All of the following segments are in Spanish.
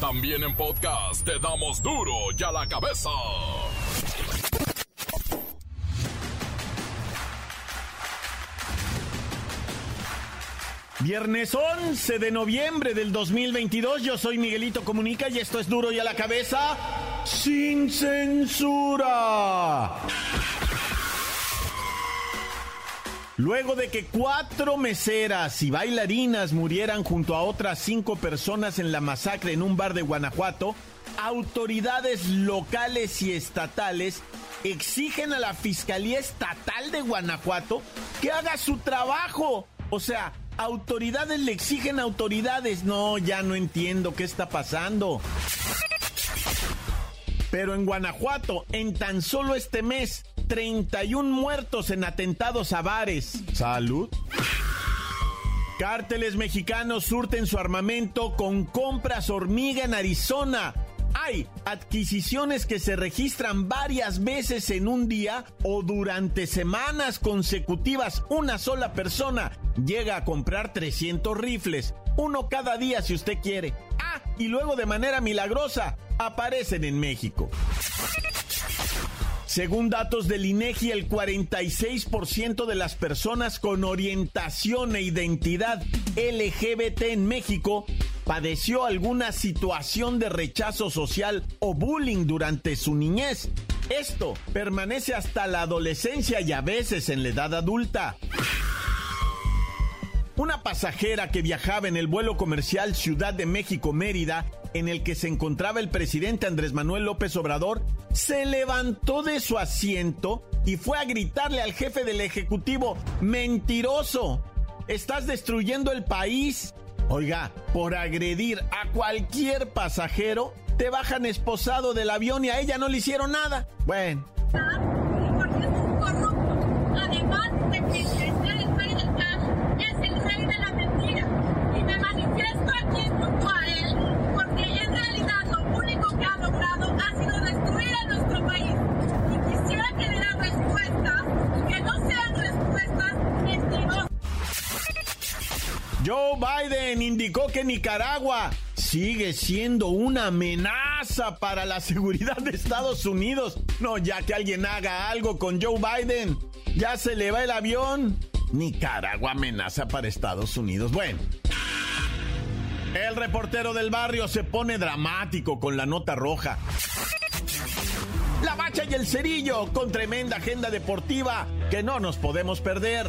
También en podcast te damos duro y a la cabeza. Viernes 11 de noviembre del 2022, yo soy Miguelito Comunica y esto es duro y a la cabeza sin censura. Luego de que cuatro meseras y bailarinas murieran junto a otras cinco personas en la masacre en un bar de Guanajuato, autoridades locales y estatales exigen a la Fiscalía Estatal de Guanajuato que haga su trabajo. O sea, autoridades le exigen autoridades. No, ya no entiendo qué está pasando. Pero en Guanajuato, en tan solo este mes, 31 muertos en atentados a bares. Salud. Cárteles mexicanos surten su armamento con compras hormiga en Arizona. Hay adquisiciones que se registran varias veces en un día o durante semanas consecutivas. Una sola persona llega a comprar 300 rifles, uno cada día si usted quiere. Ah, y luego de manera milagrosa aparecen en México. Según datos del INEGI, el 46% de las personas con orientación e identidad LGBT en México padeció alguna situación de rechazo social o bullying durante su niñez. Esto permanece hasta la adolescencia y a veces en la edad adulta. Una pasajera que viajaba en el vuelo comercial Ciudad de México-Mérida, en el que se encontraba el presidente Andrés Manuel López Obrador, se levantó de su asiento y fue a gritarle al jefe del Ejecutivo, mentiroso, estás destruyendo el país. Oiga, por agredir a cualquier pasajero, te bajan esposado del avión y a ella no le hicieron nada. Bueno. Además de que es el rey del cash, es el rey de la mentira. Y me manifiesto aquí junto a él, porque en realidad lo único que ha logrado ha sido destruir a nuestro país. Y quisiera que le dan respuestas, que no sean respuestas mentirosas. Joe Biden indicó que Nicaragua sigue siendo una amenaza para la seguridad de Estados Unidos. No, ya que alguien haga algo con Joe Biden. Ya se le va el avión. Nicaragua amenaza para Estados Unidos. Bueno. El reportero del barrio se pone dramático con la nota roja. La bacha y el cerillo con tremenda agenda deportiva que no nos podemos perder.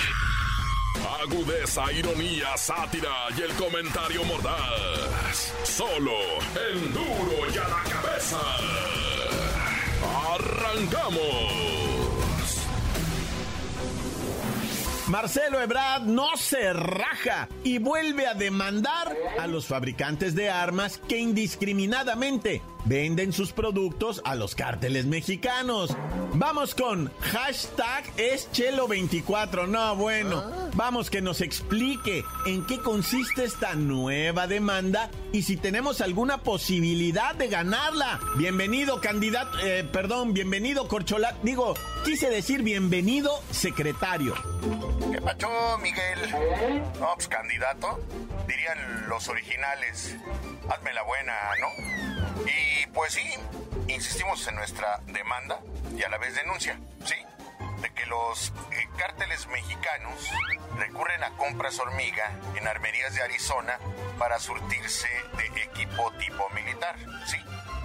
Agudeza, ironía, sátira y el comentario mordaz. Solo el duro y a la cabeza. ¡Arrancamos! Marcelo Ebrard no se raja y vuelve a demandar a los fabricantes de armas que indiscriminadamente venden sus productos a los cárteles mexicanos. Vamos con hashtag es Chelo24. No, bueno, vamos que nos explique en qué consiste esta nueva demanda y si tenemos alguna posibilidad de ganarla. Bienvenido, candidato, eh, perdón, bienvenido, Corcholat. Digo, quise decir bienvenido, secretario. ¿Qué pacho, Miguel? No, pues candidato. Dirían los originales. Hazme la buena, ¿no? Y pues sí, insistimos en nuestra demanda y a la vez denuncia, ¿sí? De que los eh, cárteles mexicanos recurren a compras hormiga en armerías de Arizona para surtirse de equipo tipo militar, ¿sí?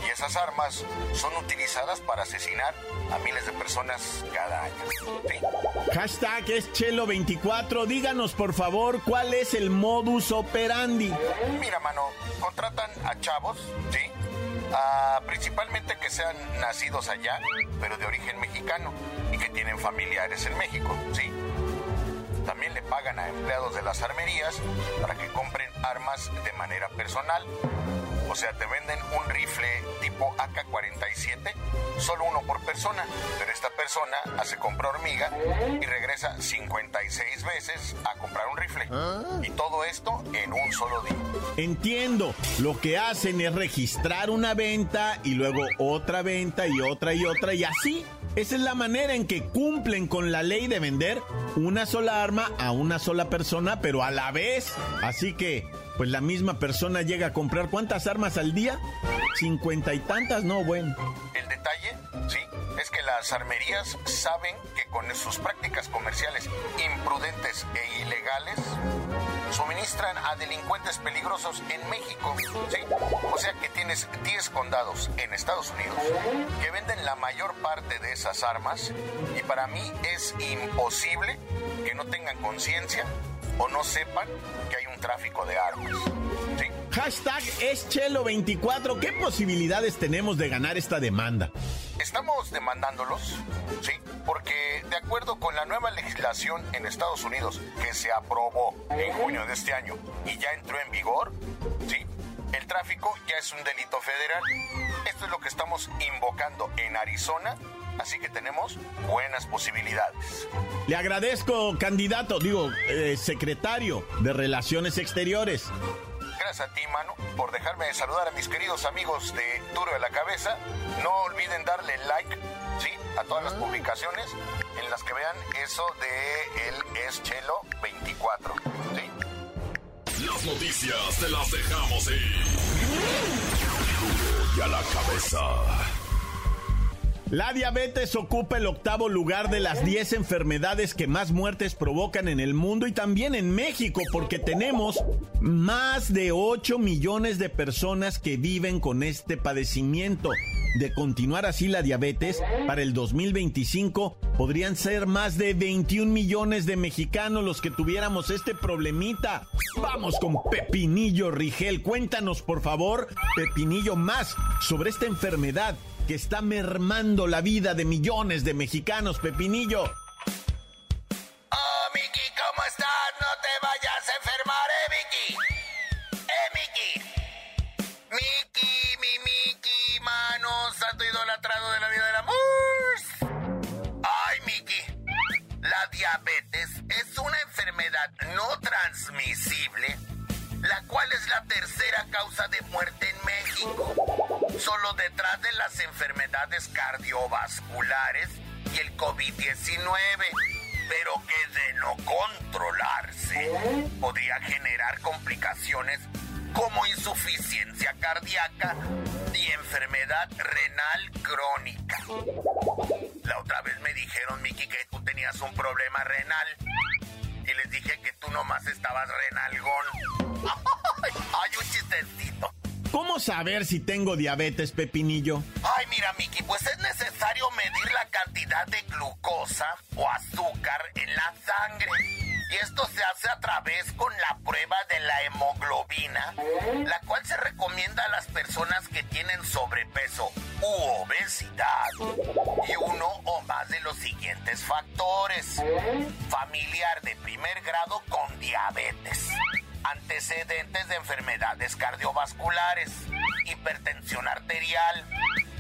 Y esas armas son utilizadas para asesinar a miles de personas cada año. ¿sí? Hashtag es Chelo24. Díganos, por favor, cuál es el modus operandi. Mira, mano, contratan a chavos, ¿sí? Ah, principalmente que sean nacidos allá, pero de origen mexicano y que tienen familiares en México, ¿sí? También le pagan a empleados de las armerías para que compren armas de manera personal. O sea, te venden un rifle tipo AK-47 solo uno por persona, pero esta persona hace compra hormiga y regresa 56 veces a comprar un rifle. Y todo esto en un solo día. Entiendo, lo que hacen es registrar una venta y luego otra venta y otra y otra y así. Esa es la manera en que cumplen con la ley de vender una sola arma a una sola persona, pero a la vez. Así que, pues la misma persona llega a comprar cuántas armas al día? Cincuenta y tantas, no, bueno. El detalle, sí, es que las armerías saben que con sus prácticas comerciales imprudentes e ilegales suministran a delincuentes peligrosos en México. ¿sí? O sea que tienes 10 condados en Estados Unidos que venden la mayor parte de esas armas y para mí es imposible que no tengan conciencia o no sepan que hay un tráfico de armas. ¿sí? Hashtag es Chelo24. ¿Qué posibilidades tenemos de ganar esta demanda? Estamos demandándolos, ¿sí? Porque de acuerdo con la nueva legislación en Estados Unidos que se aprobó en junio de este año y ya entró en vigor, ¿sí? El tráfico ya es un delito federal. Esto es lo que estamos invocando en Arizona, así que tenemos buenas posibilidades. Le agradezco, candidato, digo, eh, secretario de Relaciones Exteriores. Gracias a ti, mano, por dejarme saludar a mis queridos amigos de Duro de la Cabeza. No olviden darle like, ¿sí? A todas las publicaciones en las que vean eso de el es Chelo 24, ¿sí? Las noticias te las dejamos ir. Duro y a la cabeza. La diabetes ocupa el octavo lugar de las 10 enfermedades que más muertes provocan en el mundo y también en México, porque tenemos más de 8 millones de personas que viven con este padecimiento. De continuar así la diabetes, para el 2025 podrían ser más de 21 millones de mexicanos los que tuviéramos este problemita. Vamos con Pepinillo Rigel, cuéntanos por favor, Pepinillo, más sobre esta enfermedad que está mermando la vida de millones de mexicanos, Pepinillo. Oh, Miki, ¿cómo estás? No te vayas a enfermar, eh, Miki. Eh, Miki. Miki, mi Miki, mano, santo idolatrado de la vida del amor. Ay, Miki. La diabetes es una enfermedad no transmisible, la cual es la tercera causa de muerte en México solo detrás de las enfermedades cardiovasculares y el COVID-19, pero que de no controlarse podría generar complicaciones como insuficiencia cardíaca y enfermedad renal crónica. La otra vez me dijeron, Miki, que tú tenías un problema renal. Y les dije que tú nomás estabas renalgón. Hay un chistecito. ¿Cómo saber si tengo diabetes, Pepinillo? Ay, mira, Miki, pues es necesario medir la cantidad de glucosa o azúcar en la sangre. Y esto se hace a través con la prueba de la hemoglobina, la cual se recomienda a las personas que tienen sobrepeso u obesidad y uno o más de los siguientes factores. Familiar de primer grado con diabetes antecedentes de enfermedades cardiovasculares, hipertensión arterial,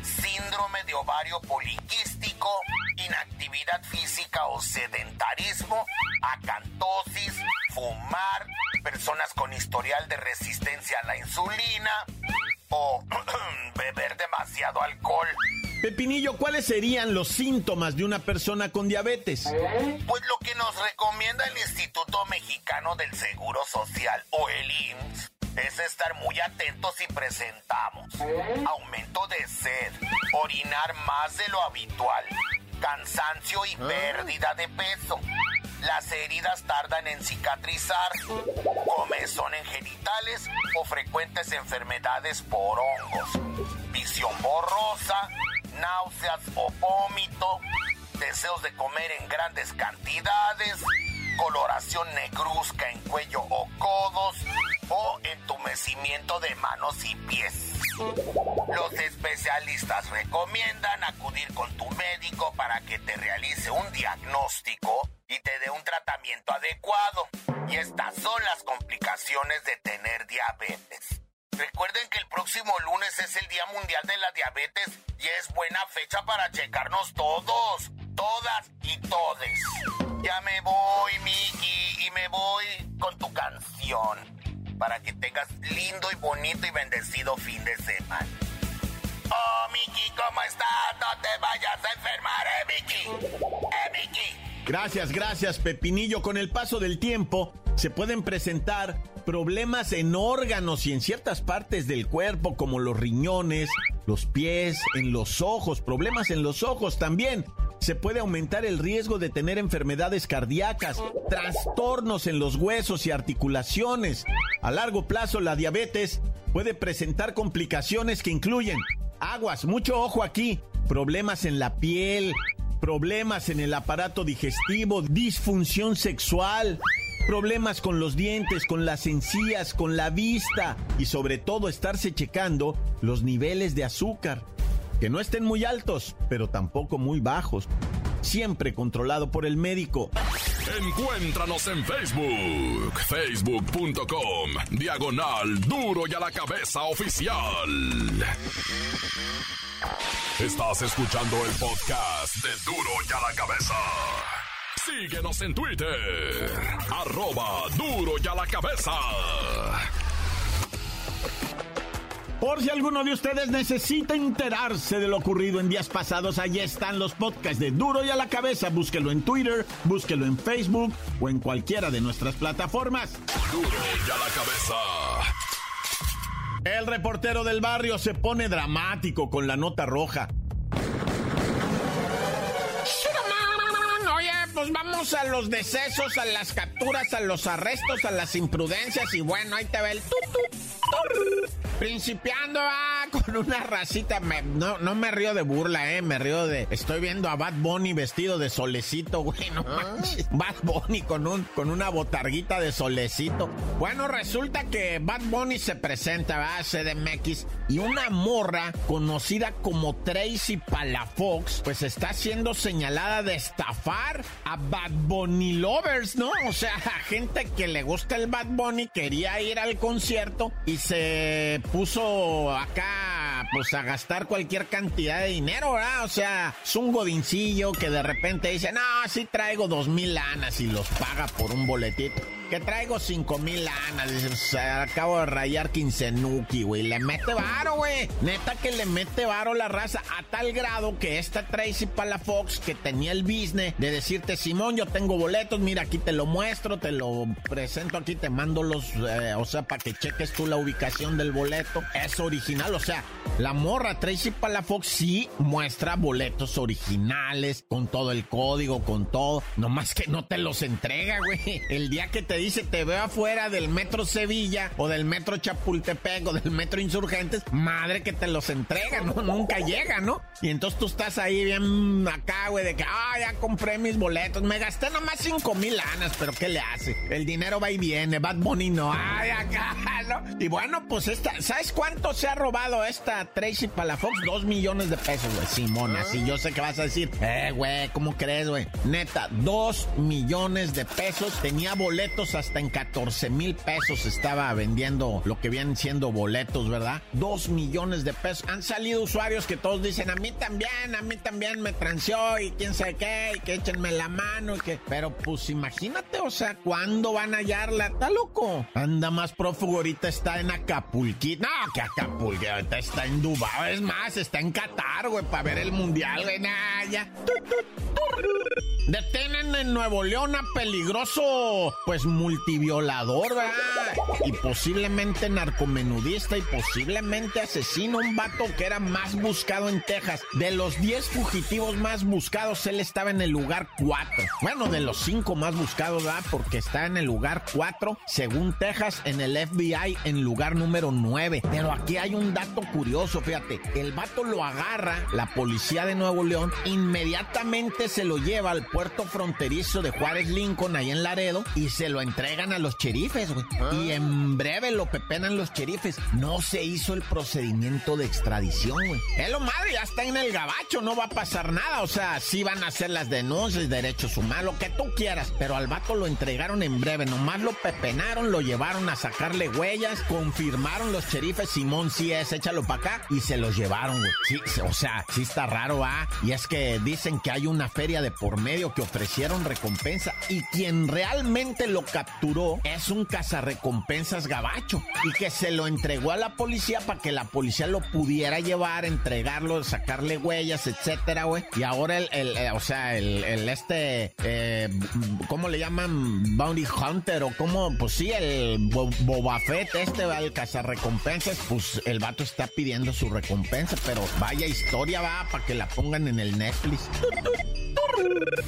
síndrome de ovario poliquístico, inactividad física o sedentarismo, acantosis, fumar, personas con historial de resistencia a la insulina o beber demasiado alcohol. Pepinillo, ¿cuáles serían los síntomas de una persona con diabetes? Pues lo que nos recomienda el Instituto Mexicano del Seguro Social o el IMSS es estar muy atentos si presentamos aumento de sed, orinar más de lo habitual, cansancio y pérdida de peso. Las heridas tardan en cicatrizar, comezón en genitales o frecuentes enfermedades por hongos, visión borrosa, náuseas o vómito, deseos de comer en grandes cantidades, coloración negruzca en cuello o codos o entumecimiento de manos y pies. Los especialistas recomiendan acudir con tu médico para que te realice un diagnóstico y te dé un tratamiento adecuado. Y estas son las complicaciones de tener diabetes. Recuerden que el próximo lunes es el Día Mundial de la Diabetes y es buena fecha para checarnos todos, todas y todes. Ya me voy, Miki, y me voy con tu canción para que tengas lindo y bonito y bendecido fin de semana. Oh, Miki, ¿cómo estás? No te vayas a enfermar, eh, Miki. Eh, Miki. Gracias, gracias, Pepinillo. Con el paso del tiempo se pueden presentar problemas en órganos y en ciertas partes del cuerpo, como los riñones, los pies, en los ojos, problemas en los ojos también. Se puede aumentar el riesgo de tener enfermedades cardíacas, trastornos en los huesos y articulaciones. A largo plazo, la diabetes puede presentar complicaciones que incluyen aguas, mucho ojo aquí, problemas en la piel, problemas en el aparato digestivo, disfunción sexual, problemas con los dientes, con las encías, con la vista y sobre todo estarse checando los niveles de azúcar. Que no estén muy altos, pero tampoco muy bajos. Siempre controlado por el médico. Encuéntranos en Facebook, facebook.com, diagonal duro y a la cabeza oficial. Estás escuchando el podcast de duro y a la cabeza. Síguenos en Twitter, arroba duro y a la cabeza. Por si alguno de ustedes necesita enterarse de lo ocurrido en días pasados, allí están los podcasts de Duro y a la cabeza. Búsquelo en Twitter, búsquelo en Facebook o en cualquiera de nuestras plataformas. Duro y a la cabeza. El reportero del barrio se pone dramático con la nota roja. Vamos a los decesos, a las capturas, a los arrestos, a las imprudencias y bueno, ahí te ve el tut, Principiando ah, con una racita, no, no me río de burla, eh, me río de, estoy viendo a Bad Bunny vestido de solecito, güey, no ah. Bad Bunny con, un, con una botarguita de solecito. Bueno, resulta que Bad Bunny se presenta, va a CDMX, y una morra conocida como Tracy Palafox, pues está siendo señalada de estafar a Bad Bunny lovers, ¿no? O sea, a gente que le gusta el Bad Bunny quería ir al concierto y se puso acá, pues a gastar cualquier cantidad de dinero, ¿verdad? O sea, es un godincillo que de repente dice, no, sí traigo dos mil lanas y los paga por un boletito que traigo cinco mil lanas. Dice, acabo de rayar quincenuki, güey. Le mete varo, güey. Neta que le mete varo la raza a tal grado que esta Tracy Palafox, que tenía el business de decirte, Simón, yo tengo boletos, mira, aquí te lo muestro, te lo presento aquí, te mando los, eh, o sea, para que cheques tú la ubicación del boleto. Es original, o sea, la morra Tracy Palafox sí muestra boletos originales, con todo el código, con todo. Nomás que no te los entrega, güey. El día que te dice te veo afuera del metro Sevilla o del metro Chapultepec o del metro Insurgentes, madre que te los entrega, ¿no? Nunca llega, ¿no? Y entonces tú estás ahí bien acá, güey, de que, ah, ya compré mis boletos, me gasté nomás cinco mil lanas, pero ¿qué le hace? El dinero va y viene, Bad Bunny no, ay, acá, ¿no? Y bueno, pues esta, ¿sabes cuánto se ha robado esta Tracy Palafox? Dos millones de pesos, güey, Simona, sí, yo sé que vas a decir, eh, güey, ¿cómo crees, güey? Neta, dos millones de pesos, tenía boletos hasta en 14 mil pesos estaba vendiendo lo que vienen siendo boletos, ¿verdad? Dos millones de pesos. Han salido usuarios que todos dicen, a mí también, a mí también me transió y quién sabe qué, y que échenme la mano y que... Pero pues imagínate, o sea, ¿cuándo van a hallarla? Está loco. Anda más prófugo, ahorita está en Acapulquito. No, que Acapulco, ahorita está en Dubái. Es más, está en Qatar, güey, para ver el mundial, güey. Ya. Detienen en Nuevo León a peligroso, pues multiviolador. Y posiblemente narcomenudista y posiblemente asesino, un vato que era más buscado en Texas. De los 10 fugitivos más buscados, él estaba en el lugar 4. Bueno, de los 5 más buscados, ¿verdad? Porque está en el lugar 4, según Texas, en el FBI en lugar número 9. Pero aquí hay un dato curioso, fíjate. El vato lo agarra, la policía de Nuevo León, inmediatamente se lo lleva al aeropuerto fronterizo de Juárez Lincoln, ahí en Laredo, y se lo entregan a los cherifes, güey. Ah. Y en breve lo pepenan los cherifes. No se hizo el procedimiento de extradición, güey. Es lo madre, ya está en el gabacho, no va a pasar nada. O sea, sí van a hacer las denuncias, derechos humanos, lo que tú quieras. Pero al vato lo entregaron en breve, nomás lo pepenaron, lo llevaron a sacarle huellas, confirmaron los cherifes, Simón sí es, échalo para acá, y se los llevaron, güey. Sí, o sea, sí está raro, ¿ah? Y es que dicen que hay una feria de por medio que ofrecieron recompensa y quien realmente lo capturó es un cazarrecompensas gabacho y que se lo entregó a la policía para que la policía lo pudiera llevar, entregarlo, sacarle huellas, etcétera, güey. Y ahora el, el, eh, o sea, el, el este, eh, ¿cómo le llaman? Bounty Hunter o cómo, pues sí, el Bo- Boba Fett este, va, el cazarrecompensas, pues el vato está pidiendo su recompensa, pero vaya historia va para que la pongan en el Netflix.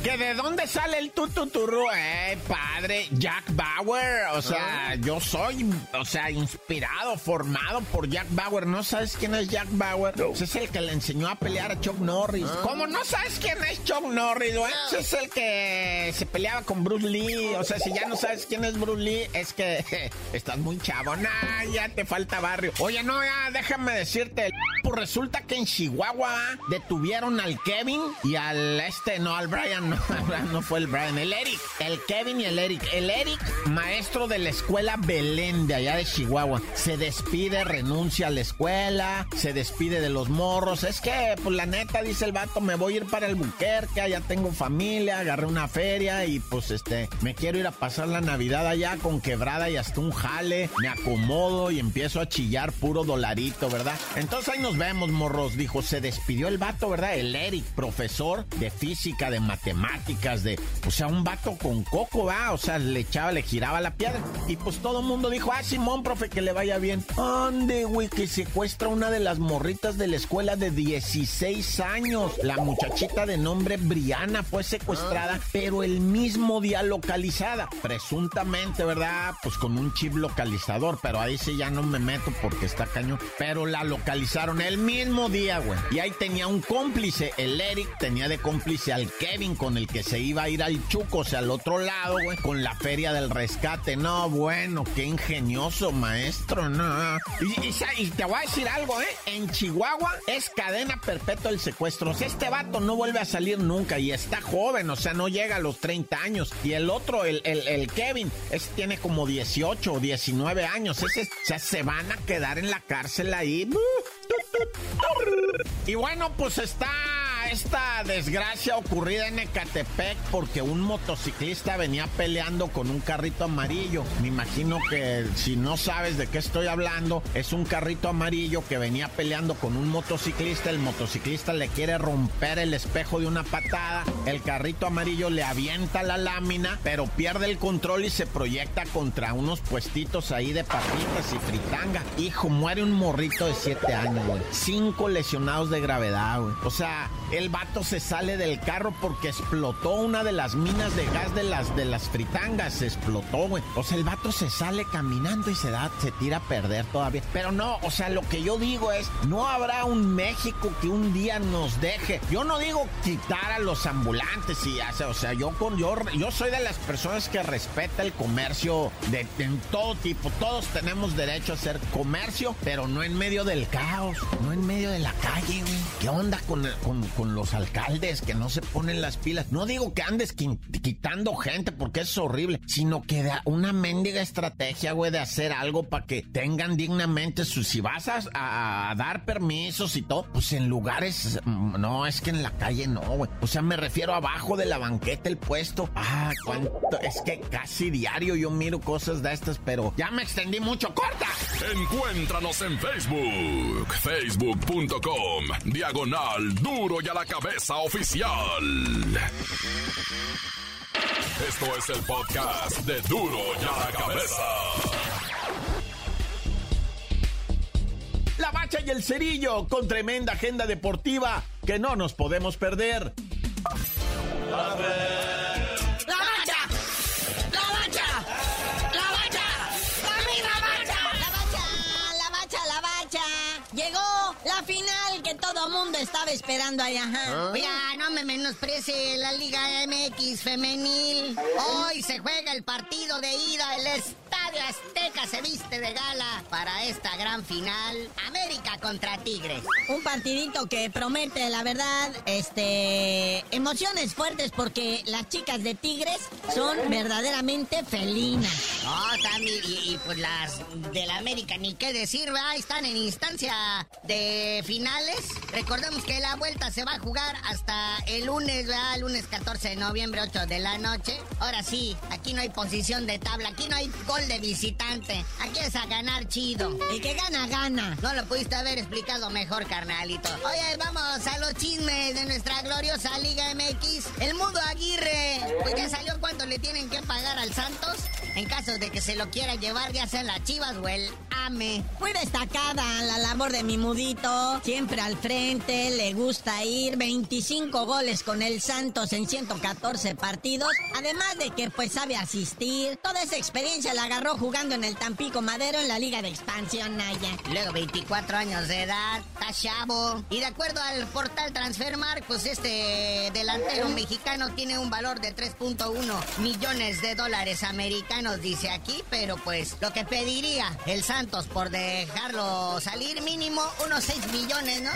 ¿Que de dónde sale el tututurru? Eh, padre, Jack Bauer. O sea, yo soy, o sea, inspirado, formado por Jack Bauer. ¿No sabes quién es Jack Bauer? Ese es el que le enseñó a pelear a Chuck Norris. ¿Cómo no sabes quién es Chuck Norris, güey? Ese es el que se peleaba con Bruce Lee. O sea, si ya no sabes quién es Bruce Lee, es que estás muy chavo. Nah, ya te falta barrio. Oye, no, ya, déjame decirte. Pues resulta que en Chihuahua detuvieron al Kevin y al este, no, no, al Brian no fue el Brian, el Eric, el Kevin y el Eric. El Eric, maestro de la escuela Belén de allá de Chihuahua, se despide, renuncia a la escuela, se despide de los morros. Es que, pues la neta, dice el vato, me voy a ir para el Buquerque, allá tengo familia, agarré una feria y pues este, me quiero ir a pasar la Navidad allá con quebrada y hasta un jale, me acomodo y empiezo a chillar puro dolarito, ¿verdad? Entonces ahí nos vemos, morros, dijo, se despidió el vato, ¿verdad? El Eric, profesor de física, de matemáticas, de, o sea, un vato con coco, ¿va? O sea, le echaba, le giraba la piedra. Y pues todo el mundo dijo, ah, Simón, profe, que le vaya bien. Ande, güey, que secuestra una de las morritas de la escuela de 16 años. La muchachita de nombre Briana fue secuestrada, pero el mismo día localizada. Presuntamente, ¿verdad? Pues con un chip localizador, pero ahí sí ya no me meto porque está cañón. Pero la localizaron el mismo día, güey. Y ahí tenía un cómplice, el Eric tenía de cómplice al Kevin con el que se iba a ir al Chuco, o sea, al otro lado, güey, con la feria del rescate. No, bueno, qué ingenioso, maestro, no. Y, te voy a decir algo, ¿eh? En Chihuahua es cadena perpetua el secuestro. O sea, este vato no vuelve a salir nunca y está joven, o sea, no llega a los 30 años. Y el otro, el, el, el Kevin, ese tiene como 18 o 19 años. Ese, o sea, se van a quedar en la cárcel ahí. Y bueno, pues está esta desgracia ocurrida en Ecatepec porque un motociclista venía peleando con un carrito amarillo. Me imagino que si no sabes de qué estoy hablando, es un carrito amarillo que venía peleando con un motociclista. El motociclista le quiere romper el espejo de una patada. El carrito amarillo le avienta la lámina, pero pierde el control y se proyecta contra unos puestitos ahí de papitas y fritanga. Hijo, muere un morrito de 7 años, güey. Cinco lesionados de gravedad, güey. O sea, el vato se sale del carro porque explotó una de las minas de gas de las, de las fritangas. Se explotó, güey. O sea, el vato se sale caminando y se da, se tira a perder todavía. Pero no, o sea, lo que yo digo es, no habrá un México que un día nos deje. Yo no digo quitar a los ambulantes y hace, o sea, yo con yo, yo soy de las personas que respeta el comercio de todo tipo. Todos tenemos derecho a hacer comercio, pero no en medio del caos, no en medio de la calle, güey. ¿Qué onda con, el- con, los alcaldes que no se ponen las pilas? No digo que andes qui- quitando gente porque es horrible, sino que da una mendiga estrategia, güey, de hacer algo para que tengan dignamente sus. Si vas a, a- a dar permisos y todo, pues en lugares. mm, No, es que en la calle no, güey. O sea, me refiero abajo de la banqueta, el puesto. Ah, cuánto. Es que casi diario yo miro cosas de estas, pero ya me extendí mucho. ¡Corta! Encuéntranos en Facebook, facebook.com, diagonal duro y a la cabeza oficial. Esto es el podcast de duro y a la cabeza. La bacha y el cerillo con tremenda agenda deportiva que no nos podemos perder. ¡La todo mundo estaba esperando allá. ajá. Oiga, no me menosprecie la Liga MX femenil. Hoy se juega el partido de ida. El Estadio Azteca se viste de gala para esta gran final. América contra Tigres. Un partidito que promete, la verdad, este, emociones fuertes porque las chicas de Tigres son verdaderamente felinas. No, también, y, y, pues las de la América, ni qué decir, ¿verdad? Están en instancia de finales. Recordemos que la vuelta se va a jugar hasta el lunes, ¿verdad? El lunes 14 de noviembre, 8 de la noche. Ahora sí, aquí no hay posición de tabla, aquí no hay gol de visitante. Aquí es a ganar chido. El que gana, gana. No lo pudiste haber explicado mejor, carnalito. Oye, vamos a los chismes de nuestra gloriosa Liga MX. El Mundo Aguirre, pues ya salió cuánto le tienen que pagar al Santos en caso de que se lo quiera llevar ya sea las Chivas o el AME. Muy destacada la labor de mi mudito, siempre al frente, le gusta ir, 25 goles con el Santos en 114 partidos, además de que pues sabe asistir, toda esa experiencia la agarró jugando en el Tampico Madero en la Liga de Expansión Naya. Luego 24 años de edad, está chavo, y de acuerdo al portal Transfermark, pues este delantero mexicano tiene un valor de 3.1 millones de dólares americanos, dice aquí, pero pues lo que pediría el Santos por dejarlo salir mínimo unos 6 millones, ¿no?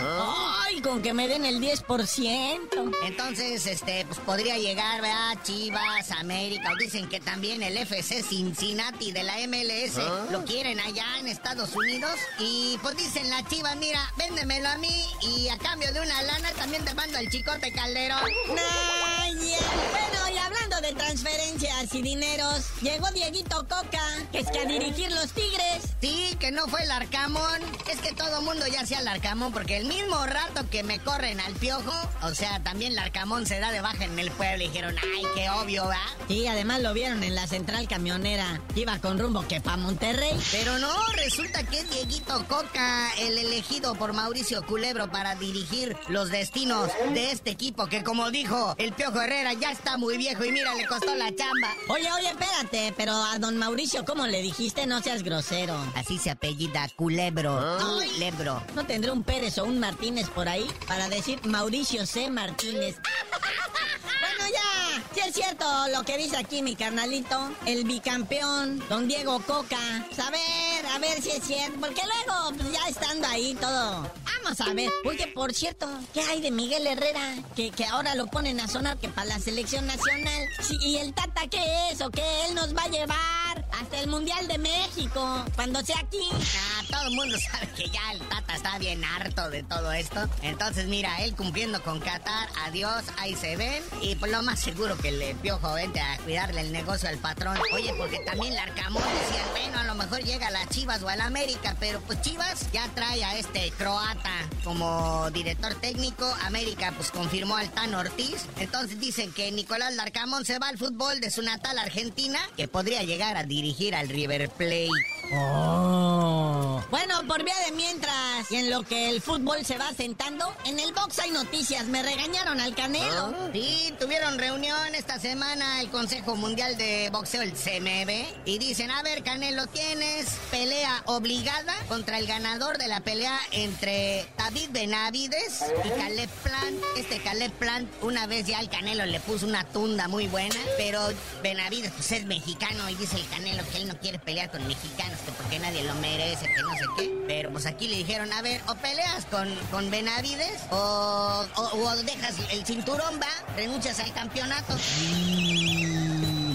¡Ay, con que me den el 10%! Entonces, este, pues podría llegar, ¿verdad? Chivas, América, o dicen que también el FC Cincinnati de la MLS lo quieren allá en Estados Unidos. Y pues dicen la Chivas, mira, véndemelo a mí y a cambio de una lana también te mando al chicote Calderón. Naya. Bueno, y hablando de transferencias y dineros, llegó Dieguito Coca, que es que a dirigir los Tigres. Sí, que no fue el Arcamón. Es que todo mundo ya hacía el Arcamón, porque el mismo rato que me corren al piojo, o sea, también el Arcamón se da de baja en el pueblo y dijeron, ay, qué obvio, ¿va? Sí, además lo vieron en la central camionera. Iba con rumbo que pa' Monterrey. Pero no, resulta que es Dieguito Coca, el elegido por Mauricio Culebro para dirigir los destinos de este equipo, que como dijo el Piojo Herrera, ya está muy viejo y mira, le costó la chamba. Oye, oye, espérate, pero a don Mauricio, ¿cómo le dijiste? No seas grosero. Así se apellida Culebro. Culebro. ¿No tendré un Pérez o un Martínez por ahí para decir Mauricio C. Martínez? bueno, ya. Sí es cierto lo que dice aquí mi carnalito. El bicampeón, don Diego Coca. Pues a ver, a ver si es cierto. Porque luego, pues ya estando ahí todo. Vamos a ver. Oye, por cierto, ¿qué hay de Miguel Herrera? Que, que ahora lo ponen a sonar que para la selección nacional. ¿Y el Tata qué es? ¿O qué él nos va a llevar? Hasta el Mundial de México. Cuando sea aquí. Ah, todo el mundo sabe que ya el Tata está bien harto de todo esto. Entonces, mira, él cumpliendo con Qatar, adiós, ahí se ven. Y pues lo más seguro que le piojo vente a cuidarle el negocio al patrón. Oye, porque también el Arcamón decía, bueno, a lo mejor llega a las Chivas o al América, pero pues Chivas ya trae a este croata como director técnico. América pues confirmó al Tan Ortiz. Entonces dicen que Nicolás Larcamón se va al fútbol de su natal Argentina, que podría llegar a dirigir al River Plate. Oh. Bueno, por vía de mientras, y en lo que el fútbol se va sentando, en el box hay noticias. Me regañaron al Canelo. Sí, tuvieron reunión esta semana el Consejo Mundial de Boxeo, el CMB, y dicen, a ver, Canelo, tienes pelea obligada contra el ganador de la pelea entre David Benavides y Caleb Plant. Este Caleb Plant, una vez ya el Canelo le puso una tunda muy buena, pero Benavides pues es mexicano y dice el Canelo que él no quiere pelear con mexicanos, que porque nadie lo merece, que no sé qué. Pero pues aquí le dijeron, a ver, o peleas con, con Benavides o, o dejas el cinturón, va, renuncias al campeonato.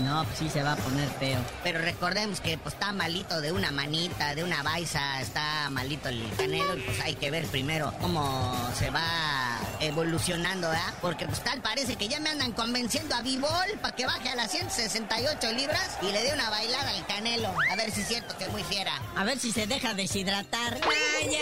No, pues sí se va a poner feo. Pero recordemos que pues está malito de una manita, de una baisa, está malito el canelo y pues hay que ver primero cómo se va evolucionando, ¿verdad? Porque pues tal parece que ya me andan convenciendo a Bibol para que baje a las 168 libras y le dé una bailada al canelo. A ver si es cierto que es muy fiera. A ver si se deja deshidratar. Vaya.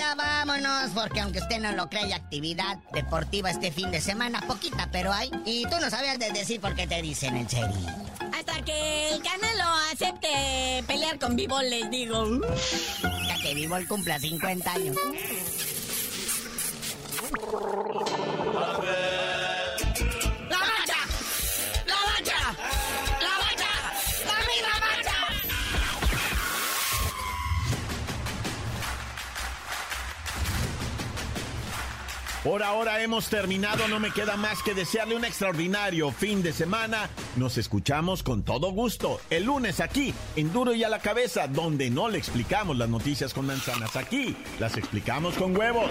Ya vámonos, porque aunque usted no lo crea, hay actividad deportiva este fin de semana, poquita, pero hay. Y tú no sabías de decir por qué te dicen en serio. Hasta que el Canelo acepte pelear con Vivo, les digo. Ya que Bibol cumpla 50 años. Por ahora hemos terminado, no me queda más que desearle un extraordinario fin de semana. Nos escuchamos con todo gusto el lunes aquí, en Duro y a la Cabeza, donde no le explicamos las noticias con manzanas. Aquí las explicamos con huevos.